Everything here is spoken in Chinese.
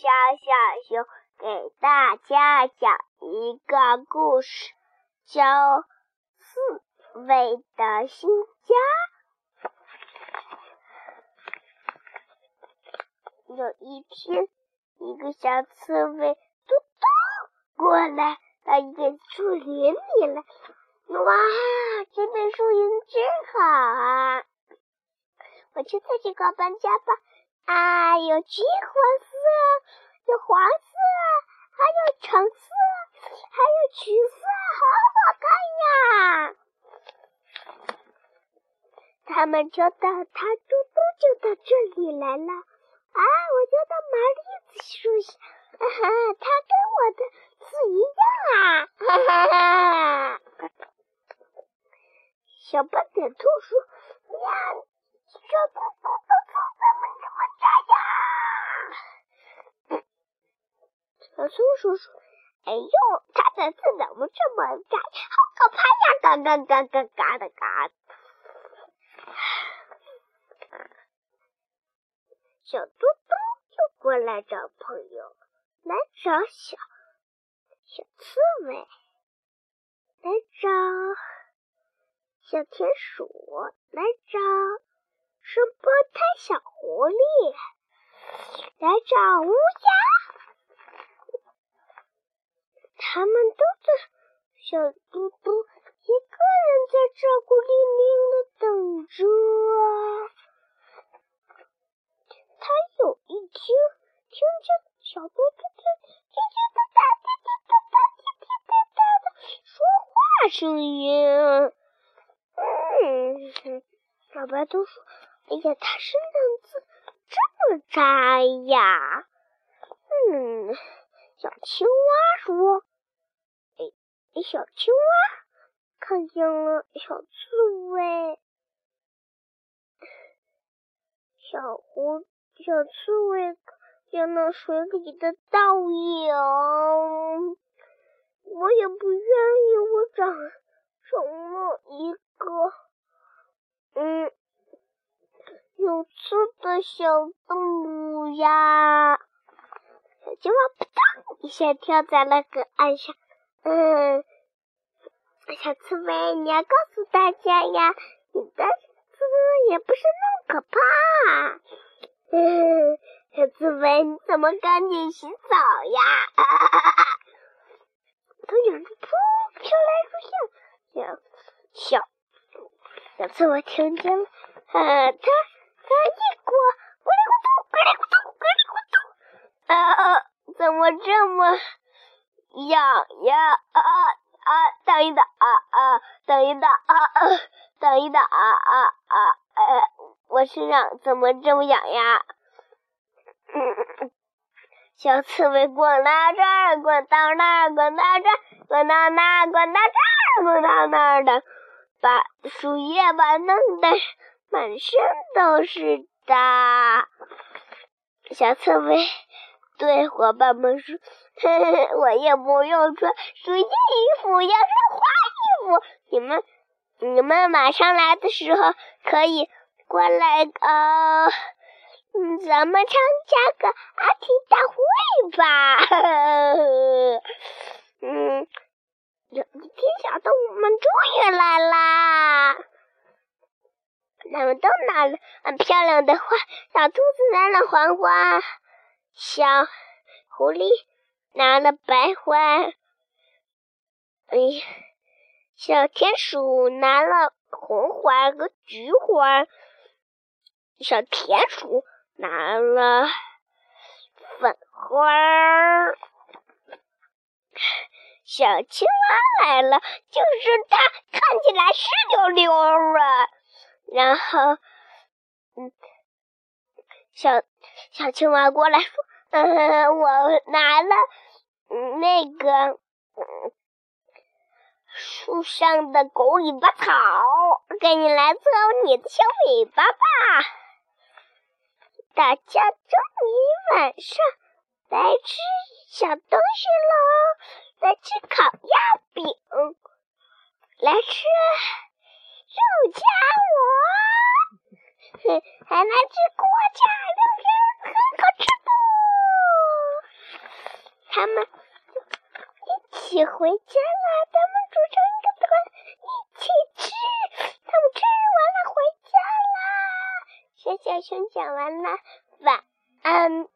小小熊给大家讲一个故事，叫《刺猬的新家》。有一天，一个小刺猬嘟嘟过来到一个树林里来。哇，这片树林真好啊！我就在这个搬家吧。啊，有橘黄色，有黄色，还有橙色，还有橘色，好好看呀！他们就到，他嘟嘟就到这里来了。啊，我就到麻栗子树下，哈哈，它跟我的字一样啊！哈哈哈。小斑点兔说：“小松鼠说：“哎呦，它的字怎么这么大？好可怕呀！嘎嘎嘎嘎嘎的嘎。”小嘟嘟就过来找朋友，来找小小刺猬，来找。小田鼠来找声波胎小狐狸，来找乌鸦，他们都在小嘟嘟一个人在这孤零零的等着。他有一听听见小嘟嘟的叽叽哒哒、叽叽哒哒、叽叽哒哒的说话声音。嗯，小白兔说：“哎呀，他身上字这么扎呀！”嗯，小青蛙说：“，小青蛙看见了小刺猬，小狐小刺猬看见了水里的倒影。我也不愿意，我长成了一。”个嗯有刺的小动物呀，小青蛙扑通一下跳在了个岸上。嗯，小刺猬，你要告诉大家呀，你的刺也不是那么可怕。嗯，小刺猬，你怎么赶紧洗澡呀？从远处扑飘来一声小小。小刺猬听见了，呃，它它一过，咕里咕咚，咕里咕咚，咕里咕咚，啊，怎么这么痒呀？啊啊，等一等啊啊，等一等啊啊，等一等啊啊啊，呃，我身上怎么这么痒呀？嗯，小刺猬滚到这儿，滚到那儿，滚到这儿，滚到那儿，滚到这儿，滚到那儿的。把树叶吧弄得满身都是的，小刺猬对伙伴们说：“嘿嘿我也不用穿树叶衣服，要是花衣服，你们你们马上来的时候可以过来呃，嗯，咱们参加个阿提大会吧。”嗯。有一天，小动物们终于来啦！他们都拿了很漂亮的花，小兔子拿了黄花，小狐狸拿了白花，哎，小田鼠拿了红花和菊花，小田鼠拿了粉花儿。小青蛙来了，就是它，看起来湿溜溜啊。然后，嗯，小小青蛙过来说：“嗯，我拿了那个树上的狗尾巴草，给你来做你的小尾巴吧。”大家终于晚上来吃小东西喽。来吃烤鸭饼，来吃肉夹馍，还来吃锅夹肉片，很好吃的。他们一起回家啦！咱们组成一个团，一起吃。他们吃完了，回家啦。小小熊讲完了，晚安。